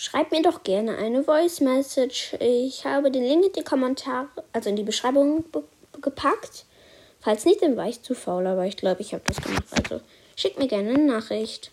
schreibt mir doch gerne eine Voice Message. Ich habe den Link in die Kommentare, also in die Beschreibung gepackt. Falls nicht, dann war ich zu faul, aber ich glaube, ich habe das gemacht. Also schickt mir gerne eine Nachricht.